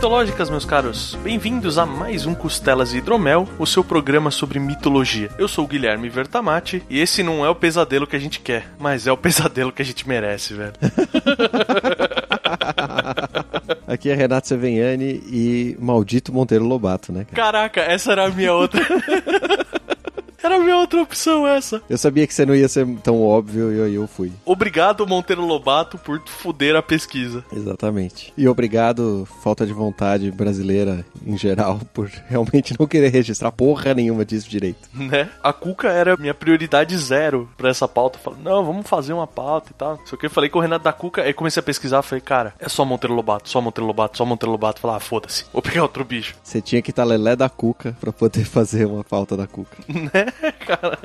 Mitológicas, meus caros. Bem-vindos a mais um Costelas e Hidromel, o seu programa sobre mitologia. Eu sou o Guilherme Vertamati e esse não é o pesadelo que a gente quer, mas é o pesadelo que a gente merece, velho. Aqui é Renato Seveniani e maldito Monteiro Lobato, né? Cara? Caraca, essa era a minha outra. Era a minha outra opção essa. Eu sabia que você não ia ser tão óbvio e aí eu fui. Obrigado, Monteiro Lobato, por fuder a pesquisa. Exatamente. E obrigado, falta de vontade brasileira em geral, por realmente não querer registrar porra nenhuma disso direito. Né? A Cuca era minha prioridade zero pra essa pauta. Eu falei, não, vamos fazer uma pauta e tal. Só que eu falei com o Renato da Cuca, aí comecei a pesquisar, falei, cara, é só Monteiro Lobato, só Monteiro Lobato, só Monteiro Lobato. Falei, ah, foda-se, vou pegar outro bicho. Você tinha que estar lelé da Cuca pra poder fazer uma pauta da Cuca. Né, cara?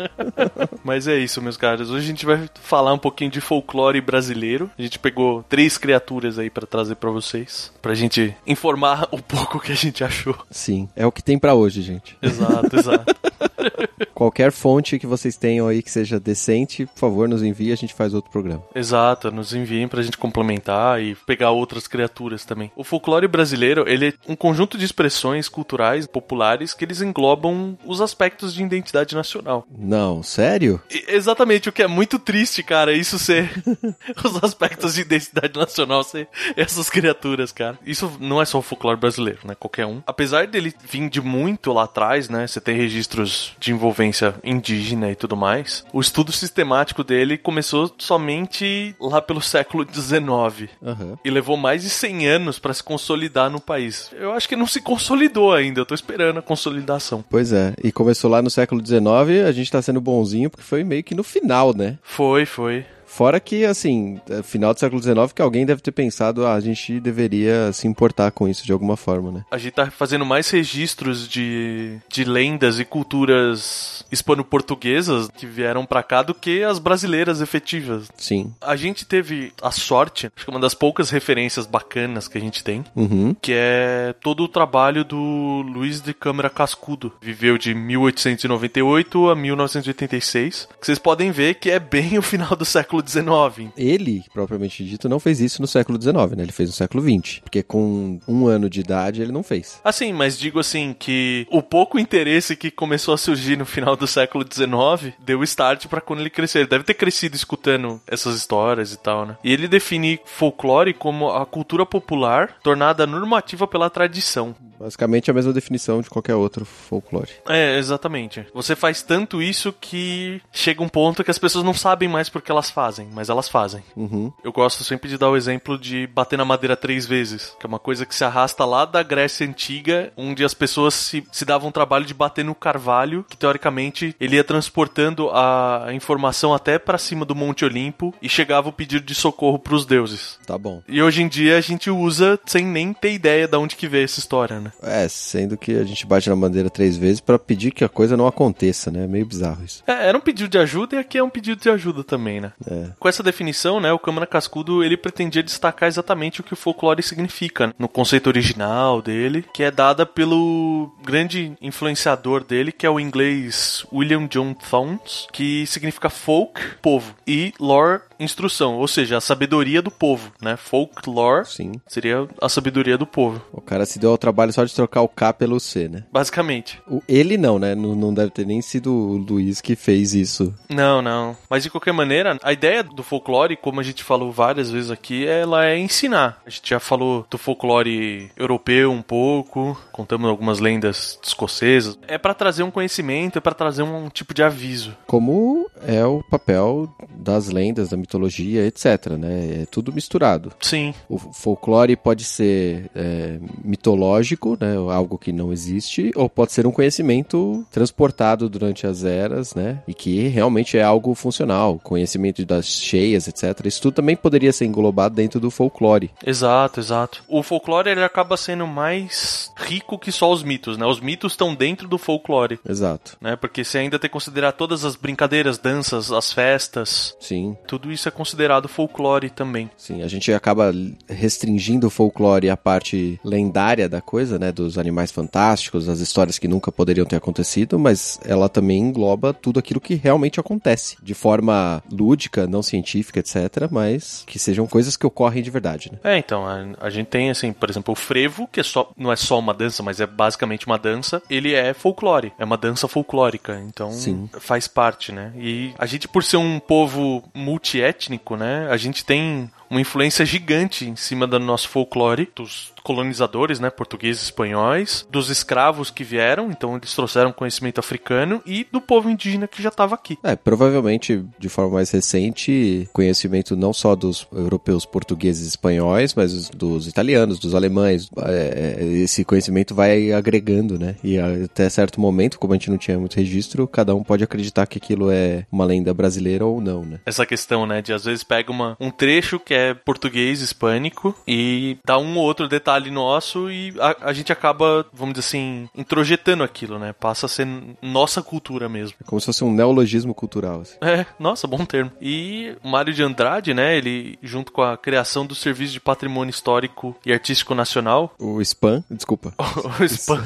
Mas é isso, meus caros. Hoje a gente vai falar um pouquinho de folclore brasileiro. A gente pegou três criaturas aí pra trazer pra vocês, pra gente informar um pouco o que a gente achou. Sim, é o que tem pra hoje, gente. Exato, exato. Qualquer fonte que vocês tenham aí que seja decente, por favor, nos envie, a gente faz outro programa. Exato, nos enviem pra gente complementar e pegar outras criaturas também. O folclore brasileiro, ele é um conjunto de expressões culturais populares que eles englobam os aspectos de identidade nacional. Não, sério? E- exatamente, o que é muito triste, cara, isso ser os aspectos de identidade nacional ser essas criaturas, cara. Isso não é só o folclore brasileiro, né? Qualquer um. Apesar dele vir de muito lá atrás, né? Você tem registros de envolvência indígena e tudo mais. O estudo sistemático dele começou somente lá pelo século XIX. Aham. E levou mais de 100 anos pra se consolidar no país. Eu acho que não se consolidou ainda, eu tô esperando a consolidação. Pois é, e começou lá no século XIX, a gente tá sendo bonzinho porque foi meio que no final, né? Foi, foi. Fora que, assim, é final do século XIX, que alguém deve ter pensado, ah, a gente deveria se importar com isso de alguma forma, né? A gente tá fazendo mais registros de, de lendas e culturas hispano-portuguesas que vieram pra cá do que as brasileiras efetivas. Sim. A gente teve a sorte, acho que uma das poucas referências bacanas que a gente tem, Uhum. que é todo o trabalho do Luiz de Câmara Cascudo. Viveu de 1898 a 1986. Que vocês podem ver que é bem o final do século XIX. Ele, propriamente dito, não fez isso no século XIX, né? Ele fez no século XX. Porque com um ano de idade ele não fez. Assim, mas digo assim que o pouco interesse que começou a surgir no final do século XIX deu start pra quando ele crescer. Ele deve ter crescido escutando essas histórias e tal, né? E ele define folclore como a cultura popular tornada normativa pela tradição. Basicamente a mesma definição de qualquer outro folclore. É, exatamente. Você faz tanto isso que chega um ponto que as pessoas não sabem mais porque elas fazem, mas elas fazem. Uhum. Eu gosto sempre de dar o exemplo de bater na madeira três vezes, que é uma coisa que se arrasta lá da Grécia Antiga, onde as pessoas se, se davam o trabalho de bater no carvalho, que teoricamente ele ia transportando a informação até pra cima do Monte Olimpo e chegava o pedido de socorro pros deuses. Tá bom. E hoje em dia a gente usa sem nem ter ideia de onde que veio essa história, né? É, sendo que a gente bate na bandeira três vezes pra pedir que a coisa não aconteça, né? É meio bizarro isso. É, era um pedido de ajuda e aqui é um pedido de ajuda também, né? É. Com essa definição, né, o Câmara Cascudo ele pretendia destacar exatamente o que o folclore significa né, no conceito original dele, que é dada pelo grande influenciador dele, que é o inglês William John Thorns, que significa folk, povo, e lore, instrução, ou seja, a sabedoria do povo, né? Folklore Sim. seria a sabedoria do povo, O cara se deu ao trabalho só de trocar o K pelo C, né? basicamente. O, ele não, né? Não, não deve ter nem sido o Luiz que fez isso. Não, não. Mas de qualquer maneira, a ideia do folclore, como a gente falou várias vezes aqui, ela é ensinar. A gente já falou do folclore europeu um pouco, contamos algumas lendas escocesas. É pra trazer um conhecimento, é pra trazer um tipo de aviso. Como é o papel das lendas, da mitologia, etc, né? É tudo misturado. Sim, O folclore pode ser é, mitológico né? Algo que não existe, ou pode ser um conhecimento transportado durante as eras, né? E que realmente é algo funcional, conhecimento das cheias, etc. Isso tudo também poderia ser englobado dentro do folclore. Exato, exato. O folclore ele acaba sendo mais rico que só os mitos, né? Os mitos estão dentro do folclore. Exato. Né? Porque você ainda tem que considerar todas as brincadeiras, danças, as festas. Sim. Tudo isso é considerado folclore também. Sim, a gente acaba restringindo o folclore à parte lendária da coisa, né? Dos animais fantásticos, das histórias que nunca poderiam ter acontecido, mas ela também engloba tudo aquilo que realmente acontece. De forma lúdica, não científica, etc. Mas que sejam coisas que ocorrem de verdade, né? É, então, a, a gente tem, assim, por exemplo, o frevo, que é só, não é só uma dança, mas é basicamente uma dança. Ele é folclore. É uma dança folclórica. Então, Sim. faz parte, né? E a gente, por ser um povo multiétnico, né? A gente tem uma influência gigante em cima do nosso folclore, dos colonizadores, né, portugueses e espanhóis, dos escravos que vieram, então eles trouxeram conhecimento africano e do povo indígena que já estava aqui. É, provavelmente de forma mais recente, conhecimento não só dos europeus, portugueses e espanhóis, mas dos italianos, dos alemães. É, esse conhecimento vai agregando, né? E até certo momento, como a gente não tinha muito registro, cada um pode acreditar que aquilo é uma lenda brasileira ou não, né? Essa questão, né, de às vezes pega uma, um trecho que é português, hispânico, e dá um ou outro detalhe nosso e a, a, gente acaba, vamos dizer assim, introjetando aquilo, né? Passa a ser nossa cultura mesmo. É como se fosse um neologismo cultural. Assim. É, nossa, bom termo. E o Mário de Andrade, né, ele, junto com a criação do Serviço de Patrimônio Histórico e Artístico Nacional... O SPAM, desculpa. o, o SPAM.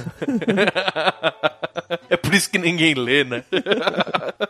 é por isso que ninguém lê, né?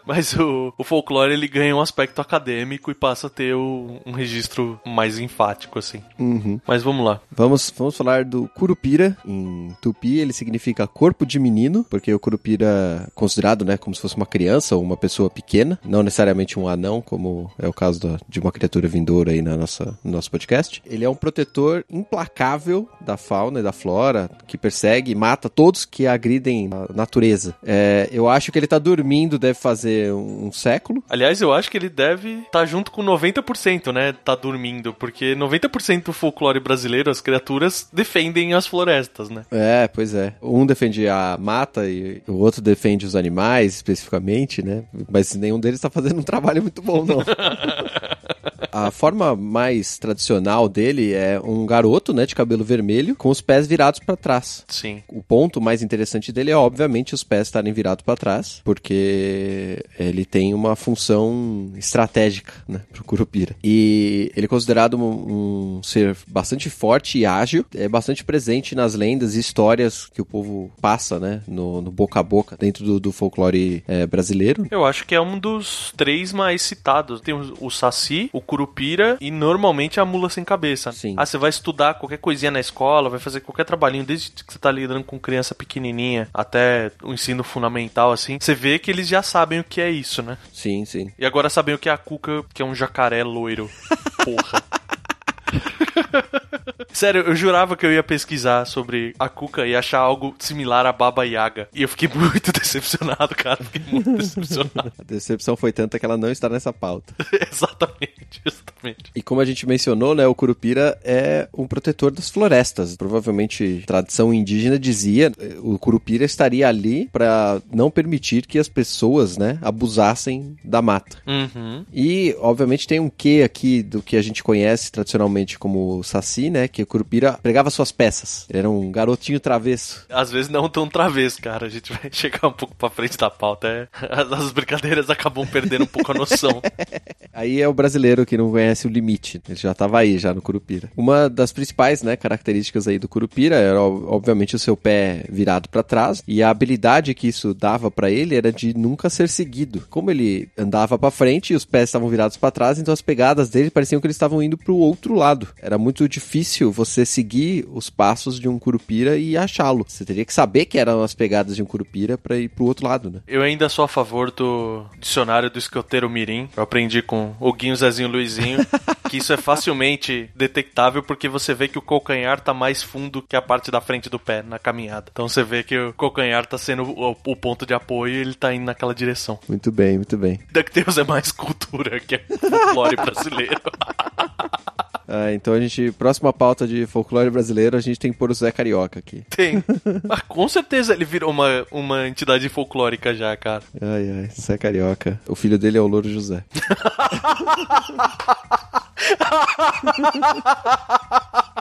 Mas o, o folclore, ele ganha um aspecto acadêmico e passa a ter o, um registro mais enfático, assim. Uhum. Mas vamos lá. Vamos, vamos falar do Curupira. Em Tupi, ele significa corpo de menino, porque o Curupira é considerado, né, como se fosse uma criança ou uma pessoa pequena, não necessariamente um anão, como é o caso da, de uma criatura vindoura aí na nossa, no nosso podcast. Ele é um protetor implacável da fauna e da flora, que persegue e mata todos que agridem a natureza. É, eu acho que ele tá dormindo, deve fazer um, um século. Aliás, eu acho que ele deve estar tá junto com 90%, né? Tá dormindo, porque 90% do folclore brasileiro, as criaturas defendem as florestas, né? É, pois é. Um defende a mata e o outro defende os animais, especificamente, né? Mas nenhum deles tá fazendo um trabalho muito bom, não. A forma mais tradicional dele é um garoto, né, de cabelo vermelho, com os pés virados para trás. Sim. O ponto mais interessante dele é, obviamente, os pés estarem virados para trás, porque ele tem uma função estratégica, né, pro Curupira. E ele é considerado um, um ser bastante forte e ágil, é bastante presente nas lendas e histórias que o povo passa, né, no, no boca a boca, dentro do, do folclore é, brasileiro. Eu acho que é um dos três mais citados. Tem o, o Saci, o Curupira e normalmente a mula sem cabeça. Sim. Ah, você vai estudar qualquer coisinha na escola, vai fazer qualquer trabalhinho, desde que você tá lidando com criança pequenininha até o ensino fundamental, assim, você vê que eles já sabem o que é isso, né? Sim, sim. E agora sabem o que é a cuca, que é um jacaré loiro. Porra. Sério, eu jurava que eu ia pesquisar sobre a Cuca e achar algo similar a Baba Yaga. E eu fiquei muito decepcionado, cara. Fiquei muito decepcionado. A decepção foi tanta que ela não está nessa pauta. exatamente, exatamente. E como a gente mencionou, né, o Curupira é um protetor das florestas. Provavelmente, tradição indígena dizia, o Curupira estaria ali para não permitir que as pessoas, né, abusassem da mata. Uhum. E, obviamente, tem um quê aqui do que a gente conhece tradicionalmente como Saci, né, que o Curupira pregava suas peças. Ele era um garotinho travesso. Às vezes não tão travesso, cara. A gente vai chegar um pouco pra frente da pauta. É... As brincadeiras acabam perdendo um pouco a noção. aí é o brasileiro que não conhece o limite. Ele já tava aí, já no Curupira. Uma das principais, né, características aí do Curupira era, obviamente, o seu pé virado para trás. E a habilidade que isso dava para ele era de nunca ser seguido. Como ele andava para frente e os pés estavam virados para trás, então as pegadas dele pareciam que eles estavam indo pro outro lado. Era muito difícil você seguir os passos de um curupira e achá-lo. Você teria que saber que eram as pegadas de um curupira para ir pro outro lado, né? Eu ainda sou a favor do dicionário do escoteiro mirim. Eu aprendi com o Guinho, Zezinho, Luizinho, que isso é facilmente detectável porque você vê que o calcanhar tá mais fundo que a parte da frente do pé na caminhada. Então você vê que o calcanhar tá sendo o, o ponto de apoio e ele tá indo naquela direção. Muito bem, muito bem. DuckTales é mais cultura que é folclore brasileiro. Ah, então a gente, próxima pauta de folclore brasileiro, a gente tem que pôr o Zé Carioca aqui. Tem. Mas com certeza ele virou uma, uma entidade folclórica já, cara. Ai, ai, Zé Carioca. O filho dele é o Louro José.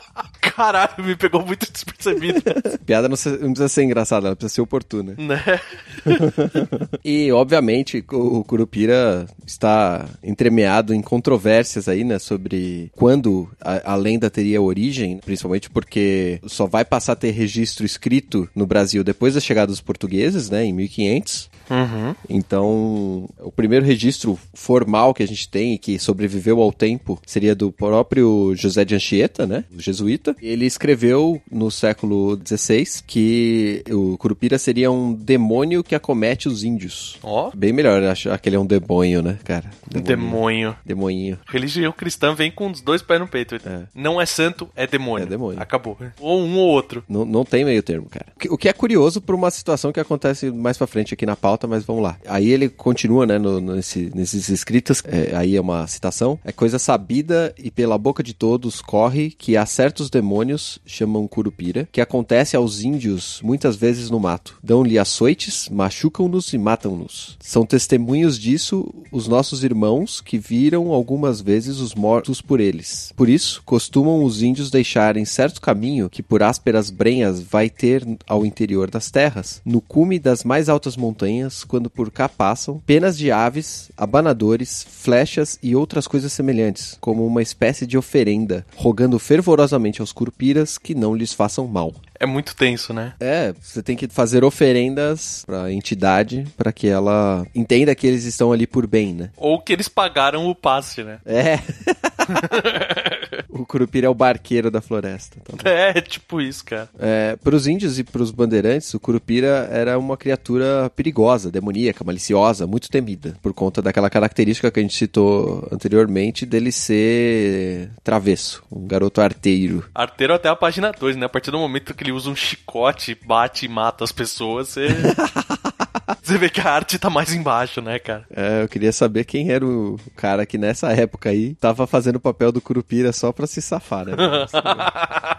Caralho, me pegou muito despercebido. Piada não, precisa ser engraçada, ela precisa ser oportuna. né? E, obviamente, o Curupira está entremeado em controvérsias aí, né, sobre quando a, a lenda teria origem, principalmente porque só vai passar a ter registro escrito no Brasil depois da chegada dos portugueses, né, em 1500. Uhum. Então, o primeiro registro formal que a gente tem e que sobreviveu ao tempo seria do próprio José de Anchieta, né? O jesuíta. Ele escreveu no século XVI que o Curupira seria um demônio que acomete os índios. Ó, Bem melhor achar que ele é um demônio, né, cara? demônio. Demoninho. Religião cristã vem com os dois pés no peito. É. Não é santo, é demônio. É demônio. Acabou. Ou um ou outro. Não, não tem meio termo, cara. O que- é curioso por uma situação que acontece mais pra frente aqui na pauta, mas vamos lá. Aí ele continua, né, no- nesse- nesses escritos, é, aí é uma citação. É coisa sabida e pela boca de todos corre que há certos demônios, chamam curupira, que acontece aos índios muitas vezes no mato. Dão-lhe açoites, machucam-nos e matam-nos. São testemunhos disso os nossos irmãos que viram algumas vezes os mortos por eles. Por isso, costumam os índios deixarem certo caminho que por ásperas brenhas vai ter ao interior das terras, no cume das mais altas montanhas, quando por cá passam, penas de aves, abanadores, flechas e outras coisas semelhantes, como uma espécie de oferenda, rogando fervorosamente aos curupiras que não lhes façam mal. É muito tenso, né? É, você tem que fazer oferendas pra entidade para que ela entenda que eles estão ali por bem, né? Ou que eles pagaram o passe, né? É. o Curupira é o barqueiro da floresta. Então. É, tipo isso, cara. É, para os índios e para os bandeirantes, o Curupira era uma criatura perigosa, demoníaca, maliciosa, muito temida, por conta daquela característica que a gente citou anteriormente dele ser travesso, um garoto arteiro. Arteiro até a página 2, né? A partir do momento que ele usa um chicote, bate e mata as pessoas, você. Você vê que a arte tá mais embaixo, né, cara? É, eu queria saber quem era o cara que nessa época aí tava fazendo o papel do Curupira só pra se safar, né?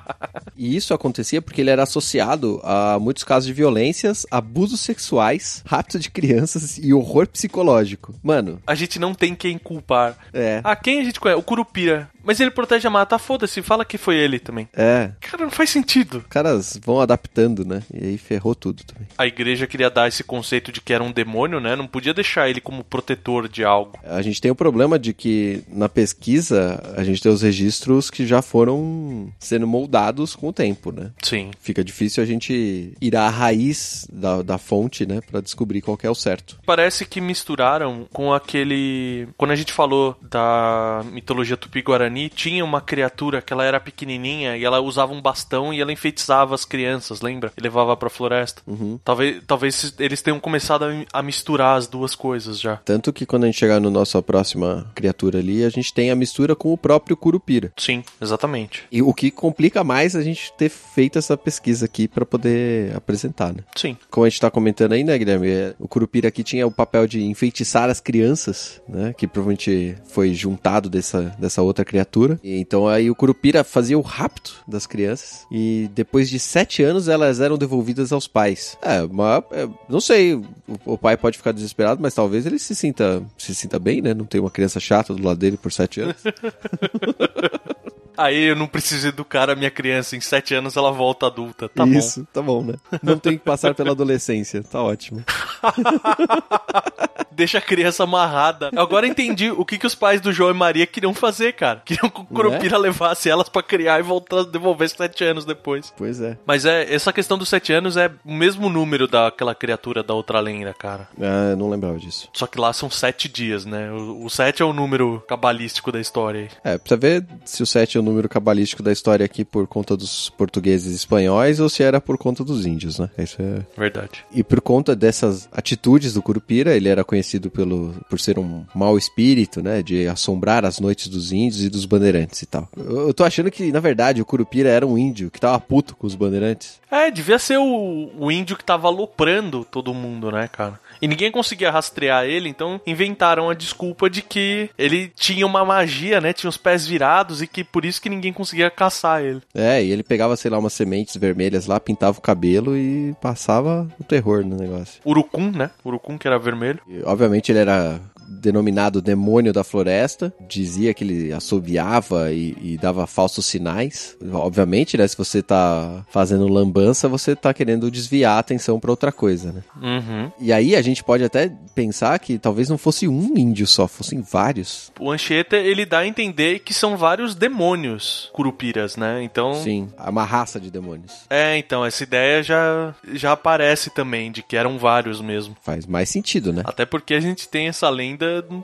E isso acontecia porque ele era associado a muitos casos de violências, abusos sexuais, rapto de crianças e horror psicológico. Mano, A gente não tem quem culpar. é. Ah, quem a gente conhece? O Curupira. Mas ele protege a mata. Foda-se, fala que foi ele também. É. Cara, não faz sentido. Os caras vão adaptando, né? E aí ferrou tudo também. A igreja queria dar esse conceito de que era um demônio, né? Não podia deixar ele como protetor de algo. A gente tem o problema de que na pesquisa a gente tem os registros que já foram sendo moldados com o tempo, né? Sim. Fica difícil a gente ir à raiz da, da fonte, né? Pra descobrir qual que é o certo. Parece que misturaram com aquele. Quando a gente falou da mitologia tupi-guarani, tinha uma criatura que ela era pequenininha e ela usava um bastão e ela enfeitiçava as crianças, lembra? E levava pra floresta. Talvez, talvez eles tenham começado a, misturar as duas coisas já. Tanto que quando a gente chegar no nossa próxima criatura ali, a gente tem a mistura com o próprio Curupira. Sim, exatamente. E o que complica mais a gente ter feito essa pesquisa aqui pra poder apresentar, né? Sim. Como a gente tá comentando aí, né, Guilherme? é, O Curupira aqui tinha o papel de enfeitiçar as crianças, né? Que provavelmente foi juntado dessa, dessa outra criatura. E então aí o Curupira fazia o rapto das crianças. E depois de sete anos elas eram devolvidas aos pais. É, mas é, não sei, o, o pai pode ficar desesperado, mas talvez ele se sinta, se sinta bem, né? Não tem uma criança chata do lado dele por sete anos. Aí eu não preciso educar a minha criança. Em sete anos ela volta adulta. Tá Isso, tá bom, né? Não tem que passar pela adolescência, tá ótimo. bom. Deixa a criança amarrada. Agora entendi o que, que os pais do João e Maria queriam fazer, cara. Queriam que o Curupira levasse elas pra criar e voltar a devolver sete anos depois. Pois é. Mas é, essa questão dos sete anos é o mesmo número daquela criatura da outra lenda, cara. Ah, eu não lembrava disso. Só que lá são sete dias, né? O, o sete é o número cabalístico da história aí. É, precisa ver se o 7 é o número cabalístico da história aqui por conta dos portugueses e espanhóis ou se era por conta dos índios, né? Isso é... Verdade. E por conta dessas atitudes do Curupira, ele era conhecido pelo, por ser um mau espírito, né? De assombrar as noites dos índios e dos bandeirantes e tal. Eu, eu tô achando que, na verdade, o Curupira era um índio que tava puto com os bandeirantes. É, devia ser o, o índio que tava aloprando todo mundo, né, cara? E ninguém conseguia rastrear ele, então inventaram a desculpa de que ele tinha uma magia, né? Tinha os pés virados e que por isso que ninguém conseguia caçar ele. É, e ele pegava, sei lá, umas sementes vermelhas lá, pintava o cabelo e passava o terror no negócio. Urucum, né? Urucum que era vermelho. E, obviamente ele era denominado demônio da floresta, dizia que ele assobiava e, e, dava falsos sinais. Obviamente, né, se você tá fazendo lambança, você tá querendo desviar a atenção para outra coisa, né? Uhum. E aí a gente pode até pensar que talvez não fosse um índio só, fossem vários. O Anchieta, ele dá a entender que são vários demônios curupiras, né? Então... Sim, é uma raça de demônios. É, então, essa ideia já, já aparece também, de que eram vários mesmo. Faz mais sentido, né? Até porque a gente tem essa lenda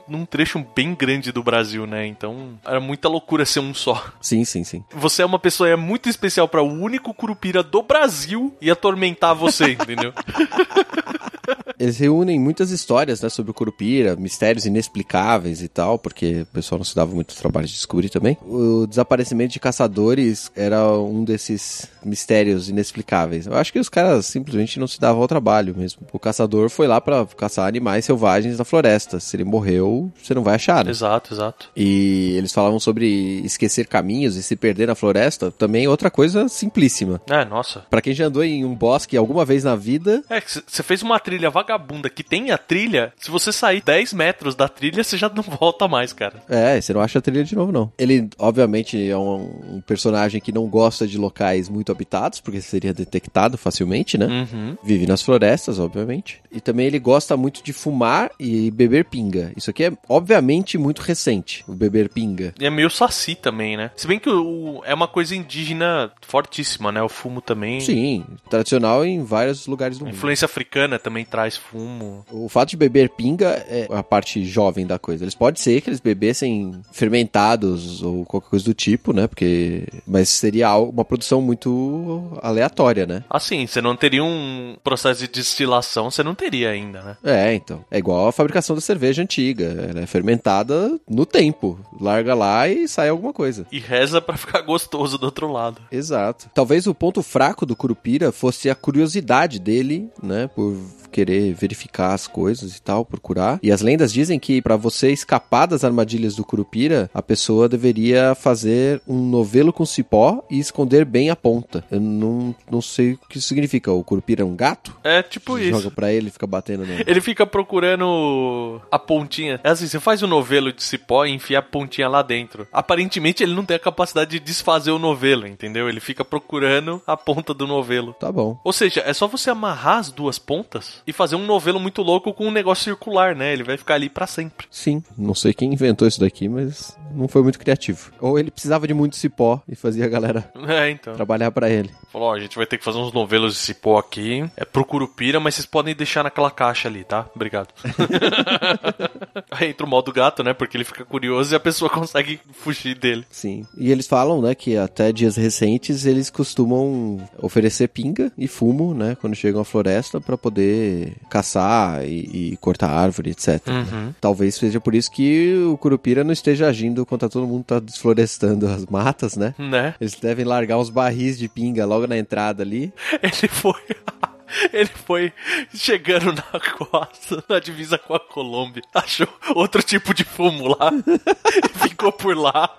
num trecho bem grande do Brasil, né? Então era muita loucura ser um só. Sim, sim, sim. Você é uma pessoa é muito especial para o único curupira do Brasil e atormentar você, entendeu? Eles reúnem muitas histórias, né, sobre o Curupira, mistérios inexplicáveis e tal, porque o pessoal não se dava muito trabalho de descobrir também. O desaparecimento de caçadores era um desses mistérios inexplicáveis. Eu acho que os caras simplesmente não se davam ao trabalho mesmo. O caçador foi lá para caçar animais selvagens na floresta. Se ele morreu, você não vai achar, né? Exato, exato. E eles falavam sobre esquecer caminhos e se perder na floresta, também outra coisa simplíssima. É, nossa. Para quem já andou em um bosque alguma vez na vida, é, você fez uma trilha vagabunda que tem a trilha, se você sair 10 metros da trilha, você já não volta mais, cara. É, você não acha a trilha de novo, não. Ele, obviamente, é um, um personagem que não gosta de locais muito habitados, porque seria detectado facilmente, né? Uhum. Vive nas florestas, obviamente. E também ele gosta muito de fumar e beber pinga. Isso aqui é, obviamente, muito recente, o beber pinga. E é meio saci também, né? Se bem que o, é uma coisa indígena fortíssima, né? O fumo também. Sim, tradicional em vários lugares do a mundo. influência africana também traz fumo. O fato de beber pinga é a parte jovem da coisa. Eles pode ser que eles bebessem fermentados ou qualquer coisa do tipo, né? Porque mas seria uma produção muito aleatória, né? Assim, você não teria um processo de destilação, você não teria ainda, né? É, então. É igual a fabricação da cerveja antiga. Ela é fermentada no tempo. Larga lá e sai alguma coisa. E reza para ficar gostoso do outro lado. Exato. Talvez o ponto fraco do Curupira fosse a curiosidade dele, né? Por querer verificar as coisas e tal, procurar. E as lendas dizem que para você escapar das armadilhas do Curupira, a pessoa deveria fazer um novelo com cipó e esconder bem a ponta. Eu não, não sei o que isso significa. O Curupira é um gato? É tipo Você isso. Joga pra ele e fica batendo nele. Ele fica procurando a pontinha. É assim, você faz o novelo de cipó e enfia a pontinha lá dentro. Aparentemente ele não tem a capacidade de desfazer o novelo, entendeu? Ele fica procurando a ponta do novelo. Tá bom. Ou seja, é só você amarrar as duas pontas e fazer um novelo muito louco com um negócio circular, né? Ele vai ficar ali para sempre. Sim, não sei quem inventou isso daqui, mas não foi muito criativo. Ou ele precisava de muito cipó e fazia a galera É, então. trabalhar para ele. Falou, ó, a gente vai ter que fazer uns novelos de cipó aqui. É pro Curupira, mas vocês podem deixar naquela caixa ali, tá? Obrigado. Aí entra o modo gato, né? Porque ele fica curioso e a pessoa consegue fugir dele. Sim. E eles falam, né, que até dias recentes eles costumam oferecer pinga e fumo, né, quando chegam à floresta para poder caçar e, e, cortar árvore, etc. Uhum. Talvez seja por isso que o Curupira não esteja agindo contra todo mundo tá desflorestando as matas, né? Né? Eles devem largar uns barris de pinga logo na entrada ali. Ele foi. Ele foi chegando na costa, na divisa com a Colômbia. Achou outro tipo de fumo lá. e ficou por lá.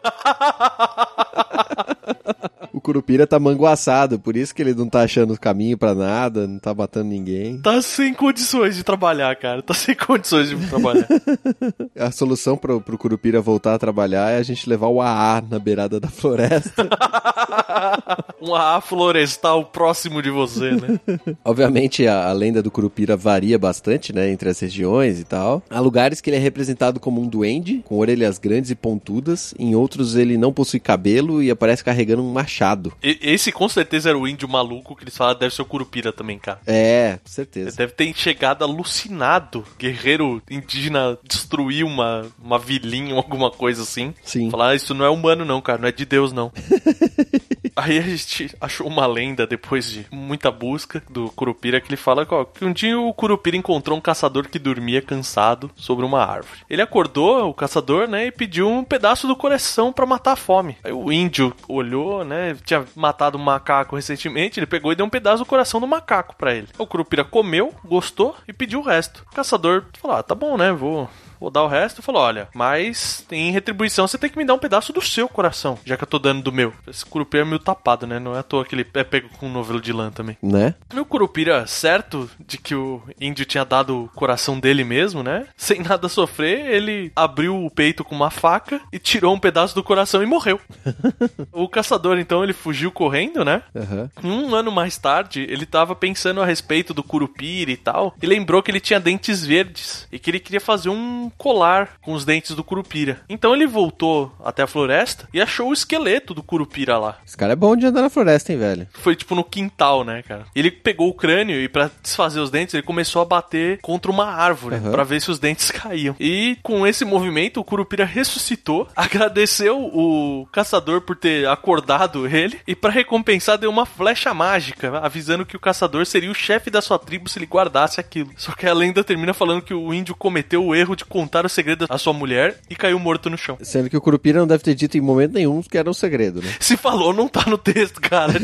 O Curupira tá manguaçado, por isso que ele não tá achando caminho para nada, não tá matando ninguém. Tá sem condições de trabalhar, cara. Tá sem condições de trabalhar. A solução pro, pro Curupira voltar a trabalhar é a gente levar o AA na beirada da floresta. um AA florestal próximo de você, né? Obviamente a, a, lenda do Curupira varia bastante, né, entre as regiões e tal. Há lugares que ele é representado como um duende, com orelhas grandes e pontudas. Em outros ele não possui cabelo e aparece carregando um machado. E, esse com certeza era o índio maluco que eles falaram deve ser o Curupira também, cara. É, com certeza. Ele deve ter chegado alucinado. Guerreiro indígena destruir uma, uma vilinha ou alguma coisa assim. Sim. Falar, ah, isso não é humano não, cara, não é de Deus não. Aí a gente achou uma lenda depois de muita busca do Curupira que ele fala ó, que um dia o Curupira encontrou um caçador que dormia cansado sobre uma árvore. Ele acordou, o caçador, né, e pediu um pedaço do coração para matar a fome. Aí o índio olhou, né, tinha matado um macaco recentemente, ele pegou e deu um pedaço do coração do macaco para ele. O Curupira comeu, gostou e pediu o resto. O caçador falou: ah, tá bom, né, vou vou dar o resto. Falou: olha, mas em retribuição você tem que me dar um pedaço do seu coração, já que eu tô dando do meu. Esse curupira é meio tapado, né? Não é à toa que ele é pego com um novelo de lã também. Né? Meu curupira, certo de que o índio tinha dado o coração dele mesmo, né? Sem nada sofrer, ele abriu o peito com uma faca e tirou um pedaço do coração e morreu. o caçador, então, ele fugiu correndo, né? Aham. Um ano mais tarde, ele tava pensando a respeito do curupira e tal, e lembrou que ele tinha dentes verdes e que ele queria fazer um colar com os dentes do curupira. Então ele voltou até a floresta e achou o esqueleto do curupira lá. Esse cara é bom de andar na floresta, hein, velho? Foi tipo no quintal, né, cara? Ele pegou o crânio e pra desfazer os dentes, ele começou a bater contra uma árvore Aham. pra ver se os dentes caíam. E com esse movimento, o curupira ressuscitou, agradeceu o caçador por ter acordado ele e pra recompensar deu uma flecha mágica, avisando que o caçador seria o chefe da sua tribo se ele guardasse aquilo. Só que a lenda termina falando que o índio cometeu o erro de contar o segredo à sua mulher e caiu morto no chão. Sendo que o Curupira não deve ter dito em momento nenhum que era um segredo, né? Se falou, não tá no texto, cara.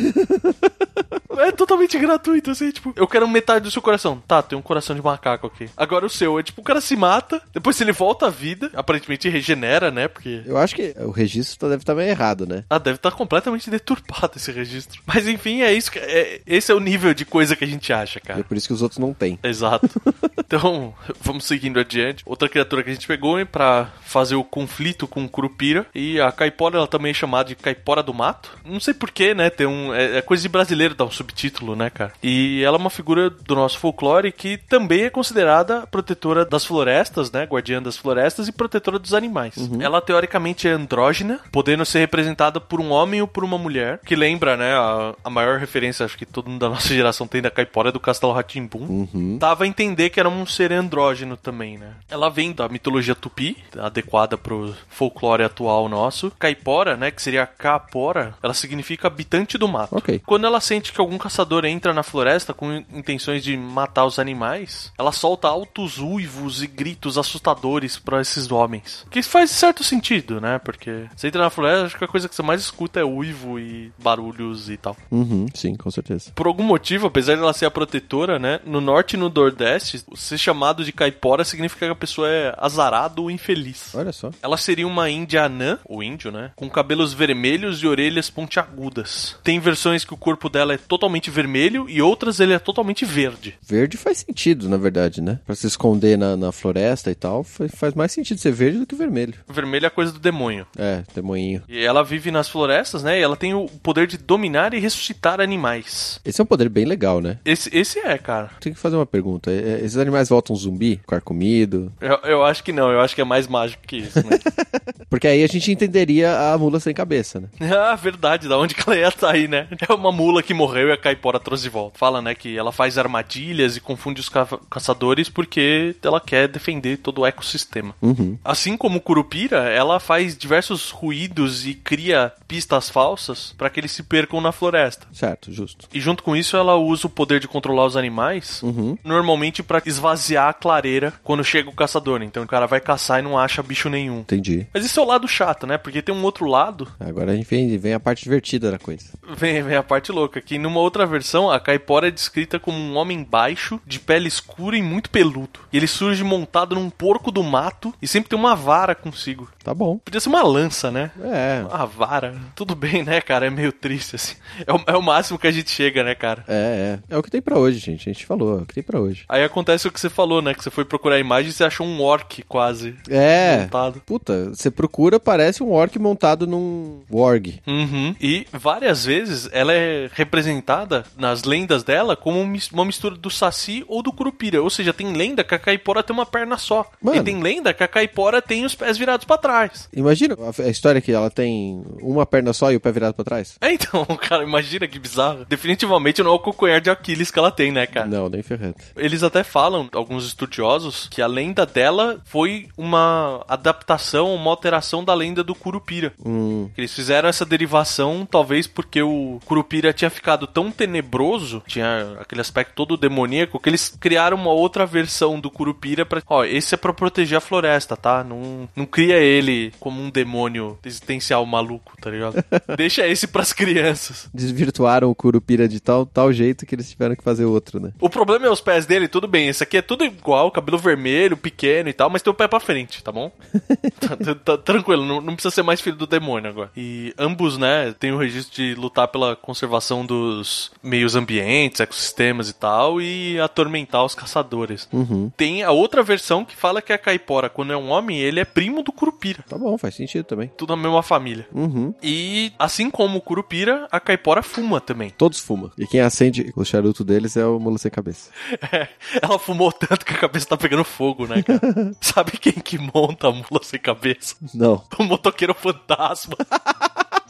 É totalmente gratuito, assim, tipo, eu quero metade do seu coração. Tá, tem um coração de macaco aqui. Agora o seu é tipo, o cara se mata, depois ele volta à vida, aparentemente regenera, né? Porque. Eu acho que o registro tá- deve estar meio errado, né? Ah, deve estar completamente deturpado esse registro. Mas enfim, é isso. que- é- esse é o nível de coisa que a gente acha, E é cara. por isso que os outros não têm. Exato. Então, vamos seguindo adiante. Outra criatura que a gente pegou pra fazer o conflito com o Curupira. E a Caipora, ela também é chamada de Caipora do Mato. Não sei porquê, né? Tem um, é, é coisa de brasileiro dar um subtítulo, né, cara? E ela é uma figura do nosso folclore que também é considerada protetora das florestas, né? Guardiã das florestas e protetora dos animais. Ela, teoricamente, é andrógena, podendo ser representada por um homem ou por uma mulher. Que lembra, né? A, a maior referência, acho que todo mundo da nossa geração tem da Caipora é do Castelo Ratimbum Uhum. dava a entender que era um ser andrógeno também, né? Ela vem da mitologia tupi, adequada pro folclore atual nosso. Caipora, né, que seria capora, ela significa habitante do mato. Ok. Quando ela sente que algum caçador entra na floresta com intenções de matar os animais, ela solta altos uivos e gritos assustadores pra esses homens. Que faz certo sentido, né? Porque você entra na floresta, acho que a coisa que você mais escuta é uivo e barulhos e tal. Uhum, sim, com certeza. Por algum motivo, apesar de ela ser a protetora, né? No norte e no nordeste, ser chamado de caipora significa que a pessoa é azarado ou infeliz. Olha só. Ela seria uma índia anã, ou índio, né? Com cabelos vermelhos e orelhas pontiagudas. Tem versões que o corpo dela é totalmente vermelho e outras ele é totalmente verde. Verde faz sentido, na verdade, né? Pra se esconder na, na floresta e tal, fa- faz mais sentido ser verde do que vermelho. Vermelho é coisa do demônio. É, demoinho. E ela vive nas florestas, né? E ela tem o poder de dominar e ressuscitar animais. Esse é um poder bem legal, né? Esse, esse é, cara. Tem que fazer uma pergunta. É- Esses animais voltam zumbi? Carcomido? Eu, eu acho que não, eu acho que é mais mágico que isso, né? Porque aí a gente entenderia a mula sem cabeça, né? Ah, verdade, da onde que ela ia sair, né? É uma mula que morreu e a caipora trouxe de volta. Fala, né, que ela faz armadilhas e confunde os ca- caçadores porque ela quer defender todo o ecossistema. Uhum. Assim como o Curupira, ela faz diversos ruídos e cria pistas falsas para que eles se percam na floresta. Certo, justo. E junto com isso, ela usa o poder de controlar os animais, Uhum. normalmente para esvaziar a clareira quando chega o caçador. Então o cara vai caçar e não acha bicho nenhum. Entendi. Mas isso é o lado chato, né? Porque tem um outro lado Agora a gente vem, vem a parte divertida da coisa. Vem, vem a parte louca, que numa outra versão, a Caipora é descrita como um homem baixo, de pele escura e muito peludo. E ele surge montado num porco do mato e sempre tem uma vara consigo. Tá bom. Podia ser uma lança, né? É. Uma vara. Tudo bem, né, cara? É meio triste, assim. É o, é o máximo que a gente chega, né, cara? É, é. É o que tem pra hoje, gente. A gente falou, é o que tem pra hoje. Aí acontece o que você falou, né? Que você foi procurar a imagem e você achou um orc quase É. montado. Puta, você procura, parece um orc montado num warg. Uhum. E várias vezes ela é representada nas lendas dela como um uma mistura do Saci ou do Curupira. Ou seja, tem lenda que a Caipora tem uma perna só. Mano. E tem lenda que a Caipora tem os pés virados pra trás. Imagina a, história que ela tem uma perna só e o pé virado pra trás. É, então, cara, imagina que bizarro. Definitivamente não é o calcanhar de Aquiles que ela tem, né, cara? Não, nem ferrando. Eles até falam, alguns estudiosos, que a lenda dela foi uma adaptação, uma alteração da lenda do Curupira. Hum, Eles fizeram essa derivação, talvez porque o Curupira tinha ficado tão tenebroso, tinha aquele aspecto todo demoníaco, que eles criaram uma outra versão do Curupira pra. Ó, esse é pra proteger a floresta, tá? Não, não cria ele como um demônio existencial maluco, tá ligado? Deixa esse pras crianças. desvirtuaram o Curupira de tal, tal jeito que eles tiveram que fazer outro, né? O problema é os pés dele, tudo bem. Esse aqui é tudo igual, cabelo vermelho, pequeno e tal, mas tem o pé pra frente, tá bom? tá, tá- tá tranquilo, não, não precisa ser mais filho do demônio agora. E ambos, né, tem o registro de lutar pela conservação dos meios ambientes, ecossistemas e tal, e atormentar os caçadores. Uhum. Tem a outra versão que fala que a caipora, quando é um homem, ele é primo do curupira. Tá bom, faz sentido também. Tudo na mesma família. Uhum. E assim como o curupira, a caipora fuma também. Todos fumam. E quem acende o charuto deles é o mula sem cabeça. Ela fumou tanto que a cabeça tá pegando fogo, né, cara? Sabe quem que monta a mula sem cabeça? Não. O motoqueiro fantasma.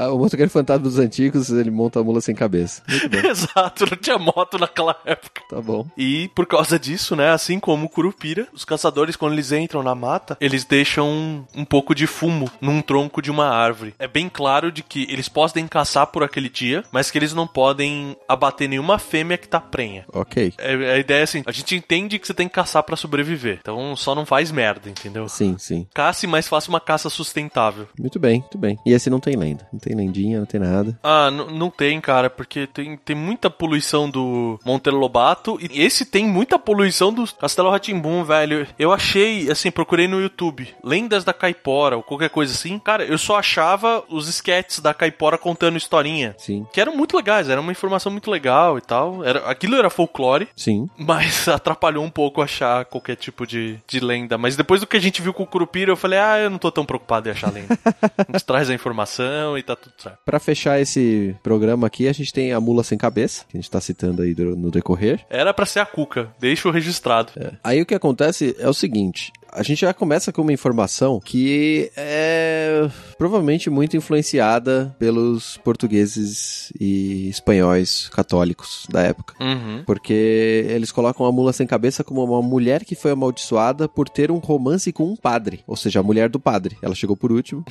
Ah, o motoqueiro fantasma dos antigos, ele monta a mula sem cabeça. Exato, não tinha moto naquela época. Tá bom. E por causa disso, né, assim como o curupira, os caçadores, quando eles entram na mata, eles deixam um, um pouco de fumo num tronco de uma árvore. É bem claro de que eles podem caçar por aquele dia, mas que eles não podem abater nenhuma fêmea que tá prenha. Ok. É- a ideia é assim, a gente entende que você tem que caçar pra sobreviver. Então só não faz merda, entendeu? Sim, sim. Caça, mas faça uma caça sustentável. Muito bem, muito bem. E esse não tem lenda. Não tem lendinha, não tem nada. Ah, não tem, cara, porque tem, tem muita poluição do Monteiro Lobato e esse tem muita poluição do Castelo Ratimbum, velho. Eu achei, assim, procurei no YouTube, lendas da Caipora ou qualquer coisa assim. Cara, eu só achava os sketches da Caipora contando historinha. Sim, Que eram muito legais, era uma informação muito legal e tal. Era, aquilo era folclore, sim. mas atrapalhou um pouco achar qualquer tipo de, de lenda. Mas depois do que a gente viu com o Curupira, eu falei, ah, eu não tô tão preocupado em achar lenda. a gente traz a informação e tá tudo certo. Pra fechar esse programa aqui, a gente tem a mula sem cabeça, que a gente tá citando aí no decorrer. Era pra ser a Cuca, deixa o registrado. Aí o que acontece é o seguinte. A gente já começa com uma informação que é provavelmente muito influenciada pelos portugueses e espanhóis católicos da época. Uhum. Porque eles colocam a mula sem cabeça como uma mulher que foi amaldiçoada por ter um romance com um padre. Ou seja, a mulher do padre. Ela chegou por último.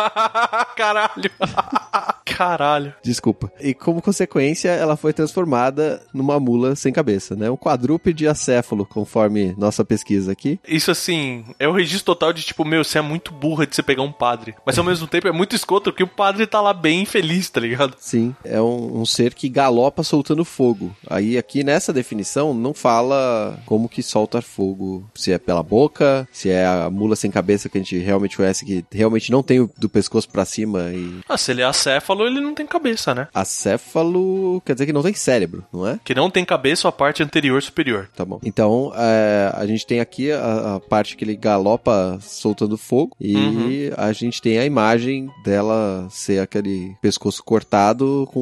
Caralho. Caralho. Desculpa. E como consequência, ela foi transformada numa mula sem cabeça, né? Um quadrúpede acéfalo, conforme nossa pesquisa aqui. Isso assim, é o registro total de tipo, meu, você é muito burra de você pegar um padre. Mas ao mesmo tempo é muito escroto porque o padre tá lá bem feliz, tá ligado? Sim, é um, um ser que galopa soltando fogo. Aí aqui nessa definição não fala como que solta fogo, se é pela boca, se é a mula sem cabeça que a gente realmente conhece que realmente não tem do pescoço pra cima e Ah, se ele é acéfalo, ele não tem cabeça, né? acéfalo quer dizer que não tem cérebro, não é? Que não tem cabeça ou a parte anterior superior. Tá bom. Então, é, a gente tem aqui a, a parte que ele galopa soltando fogo e Uhum. a gente tem a imagem dela ser aquele pescoço cortado com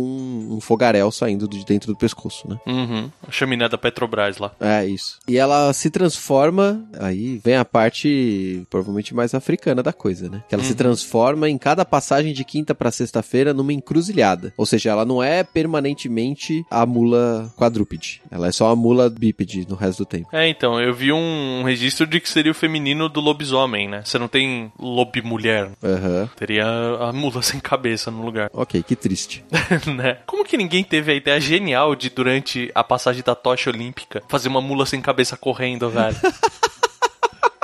um fogaréu saindo de dentro do pescoço, né? Uhum. A chaminé da Petrobras lá. É, isso. E ela se transforma, aí vem a parte provavelmente mais africana da coisa, né? Que ela se transforma em cada passagem de quinta pra sexta-feira numa encruzilhada. Ou seja, ela não é permanentemente a mula quadrúpede. Ela é só a mula bípede no resto do tempo. É, então, eu vi um registro de que seria o feminino do lobisomem, né? Você não tem lobimulher. Aham. Teria a mula sem cabeça no lugar. Ok, que triste. né? Como que ninguém teve a ideia genial de, durante a passagem da tocha olímpica, fazer uma mula sem cabeça correndo, velho?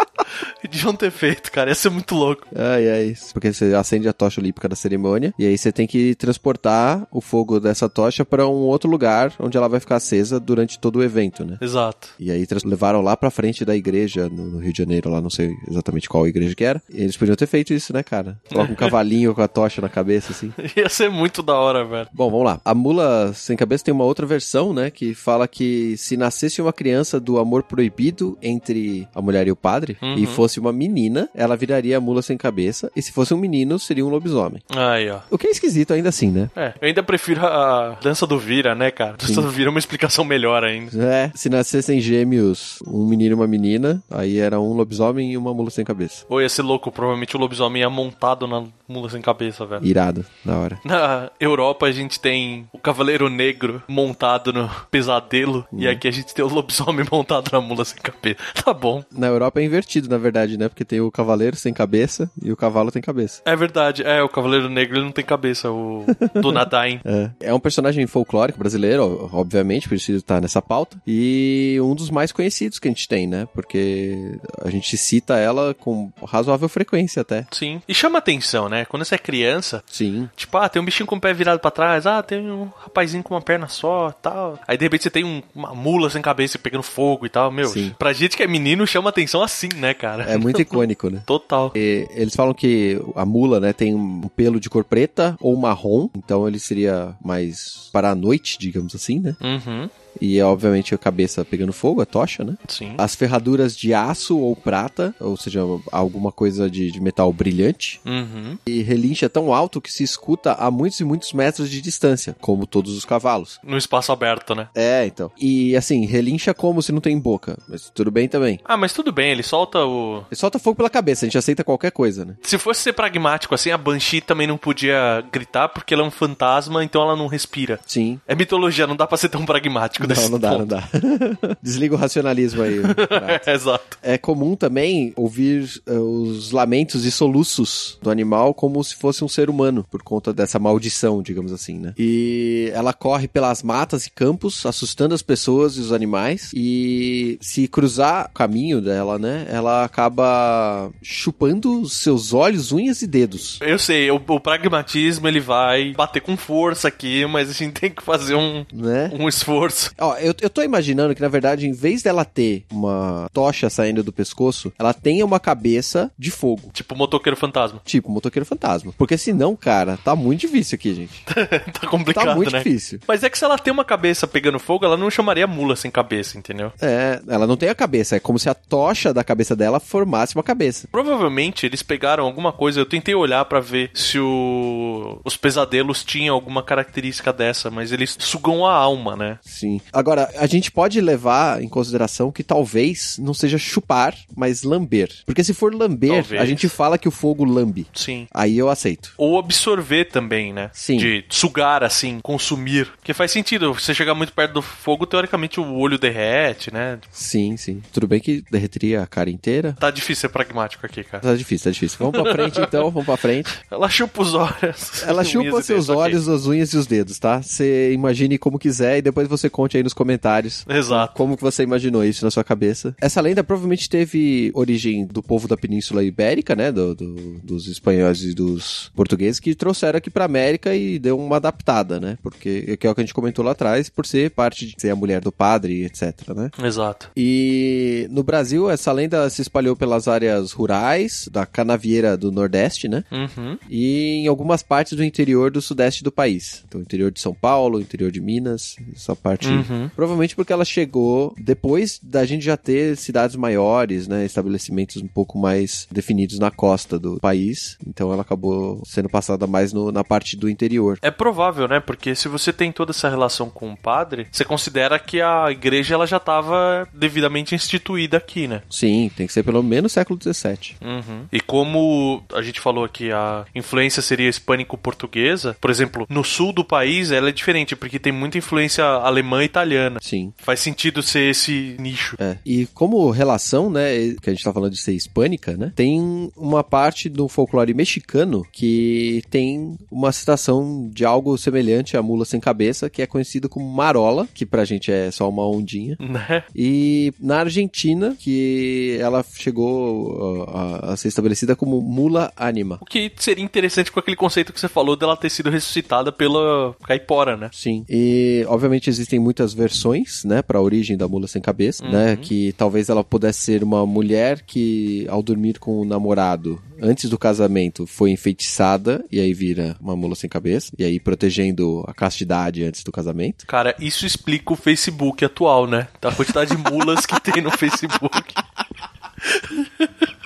Deviam ter feito, cara. Ia ser muito louco. Ai, ai. Porque você acende a tocha olímpica da cerimônia e aí você tem que transportar o fogo dessa tocha pra um outro lugar onde ela vai ficar acesa durante todo o evento, né? Exato. E aí levaram lá pra frente da igreja no, no Rio de Janeiro, lá não sei exatamente qual igreja que era. E eles podiam ter feito isso, né, cara? Coloca um cavalinho com a tocha na cabeça, assim. Ia ser muito da hora, velho. Bom, vamos lá. A mula sem cabeça tem uma outra versão, né? Que fala que se nascesse uma criança do amor proibido entre a mulher e o padre, Uhum. e fosse uma menina, ela viraria a mula sem cabeça, e se fosse um menino, seria um lobisomem. Aí, ó. O que é esquisito ainda assim, né? É, eu ainda prefiro a dança do Vira, né, cara? A dança do Vira é uma explicação melhor ainda. É, se nascessem gêmeos, um menino e uma menina, aí era um lobisomem e uma mula sem cabeça. Ou ia ser louco, provavelmente o lobisomem ia montado na mula sem cabeça, velho. Irado, da hora. Na Europa a gente tem o Cavaleiro Negro montado no pesadelo, e aqui a gente tem o lobisomem montado na mula sem cabeça. Tá bom. Na Europa é invertido, na verdade, né? Porque tem o cavaleiro sem cabeça e o cavalo tem cabeça. É verdade, é, o Cavaleiro Negro ele não tem cabeça, o Donadain. É. é um personagem folclórico brasileiro, obviamente, preciso estar nessa pauta. E um dos mais conhecidos que a gente tem, né? Porque a gente cita ela com razoável frequência até. Sim. E chama atenção, né? Quando você é criança, Sim. Tipo, ah, tem um bichinho com o pé virado pra trás, ah, tem um rapazinho com uma perna só, tal. Aí de repente você tem um- uma mula sem cabeça pegando fogo e tal. Meu, Sim. pra gente que é menino chama atenção assim, né, cara? É muito icônico, né? Total. E eles falam que a mula, né, tem um pelo de cor preta ou marrom, então ele seria mais para a noite, digamos assim, né? Uhum, E obviamente a cabeça pegando fogo, a tocha, né? sim. As ferraduras de aço ou prata, ou seja, alguma coisa de, de metal brilhante. Uhum. E relincha tão alto que se escuta a muitos e muitos metros de distância, como todos os cavalos. No espaço aberto, né? É, então. E assim, relincha como se não tem boca. Mas tudo bem também. Ah, mas tudo bem, ele solta o. Ele solta fogo pela cabeça, a gente aceita qualquer coisa, né? Se fosse ser pragmático assim, a Banshee também não podia gritar porque ela é um fantasma, então ela não respira. Sim. É mitologia, não dá pra ser tão pragmático Não, desse não dá, ponto. não dá. Desliga o racionalismo aí. Prato. Exato. É comum também ouvir eh, os lamentos e soluços do animal como se fosse um ser humano, por conta dessa maldição, digamos assim, né? E ela corre pelas matas e campos, assustando as pessoas e os animais. E se cruzar o caminho dela, né? Ela acaba chupando seus olhos, unhas e dedos. Eu sei, o, o pragmatismo ele vai bater com força aqui, mas a gente tem que fazer um, Né? um esforço. Ó, eu, eu tô imaginando que, na verdade, em vez dela ter uma tocha saindo do pescoço, ela tenha uma cabeça de fogo. Tipo motoqueiro fantasma. Tipo, motoqueiro fantasma. Porque senão, cara, tá muito difícil aqui, gente. tá complicado, Tá muito né? difícil. Mas é que se ela tem uma cabeça pegando fogo, ela não chamaria mula sem cabeça, entendeu? É, ela não tem a cabeça. É como se a tocha da cabeça dela formasse uma cabeça. Provavelmente eles pegaram alguma coisa. Eu tentei olhar pra ver se o... os pesadelos tinham alguma característica dessa, mas eles sugam a alma, né? Sim. Agora, a gente pode levar em consideração que talvez não seja chupar, mas lamber. Porque se for lamber, Talvez. a gente fala que o fogo lambe. Sim. Aí eu aceito. Ou absorver também, né? Sim. De sugar, assim, consumir. Porque faz sentido. Você chegar muito perto do fogo, teoricamente o olho derrete, né? Sim, sim. Tudo bem que derreteria a cara inteira. Tá difícil ser pragmático aqui, cara. Tá difícil, tá difícil. Vamos pra frente então, vamos pra frente. Ela chupa os olhos. Ela chupa seus ok. olhos, as unhas e os dedos, tá? Você imagine como quiser e depois você conte aí nos comentários. Exato. Como que você imaginou isso na sua cabeça. Essa lenda provavelmente teve origem do povo da Península Ibérica, né? Do, do- dos espanhóis e dos portugueses que trouxeram aqui pra América e deu uma adaptada, né? Porque que é o que a gente comentou lá atrás, por ser parte de ser a mulher do padre, etc, né? Exato. E no Brasil, essa lenda se espalhou pelas áreas rurais da canavieira do Nordeste, né? Uhum. e em algumas partes do interior do sudeste do país. Então, interior de São Paulo, interior de Minas, essa parte. Uhum. Provavelmente porque ela chegou depois da gente já ter cidades maiores, né? Estabelecimentos um pouco mais definidos na costa do país. Então, ela acabou sendo passada mais no- na parte do interior. É provável, né? Porque se você tem toda essa relação com o padre, você considera que a igreja ela já estava devidamente instituída aqui, né? Sim, tem que ser pelo menos século XVII. Uhum. E como a gente falou aqui, a influência seria hispânico-portuguesa, por exemplo, no sul do país ela é diferente, porque tem muita influência alemã e italiana. Sim. Faz sentido ser esse nicho. É. E como relação, né, que a gente tá falando de ser hispânica, né, tem uma parte do folclore mexicano que tem uma citação de algo semelhante à mula sem cabeça, que é conhecido como marola, que pra gente é só uma ondinha. Né? E na Argentina, que ela chegou a, a ser estabelecida como mula anima. O que seria interessante com aquele conceito que você falou dela ter sido ressuscitada pela caipora, né? Sim. E obviamente existem muitas versões, né, para a origem da mula sem cabeça, né, que talvez ela pudesse ser uma mulher que ao dormir com o namorado antes do casamento foi enfeitiçada e aí vira uma mula sem cabeça e aí protegendo a castidade antes do casamento. Cara, isso explica o Facebook atual, né? A quantidade de mulas que tem no Facebook.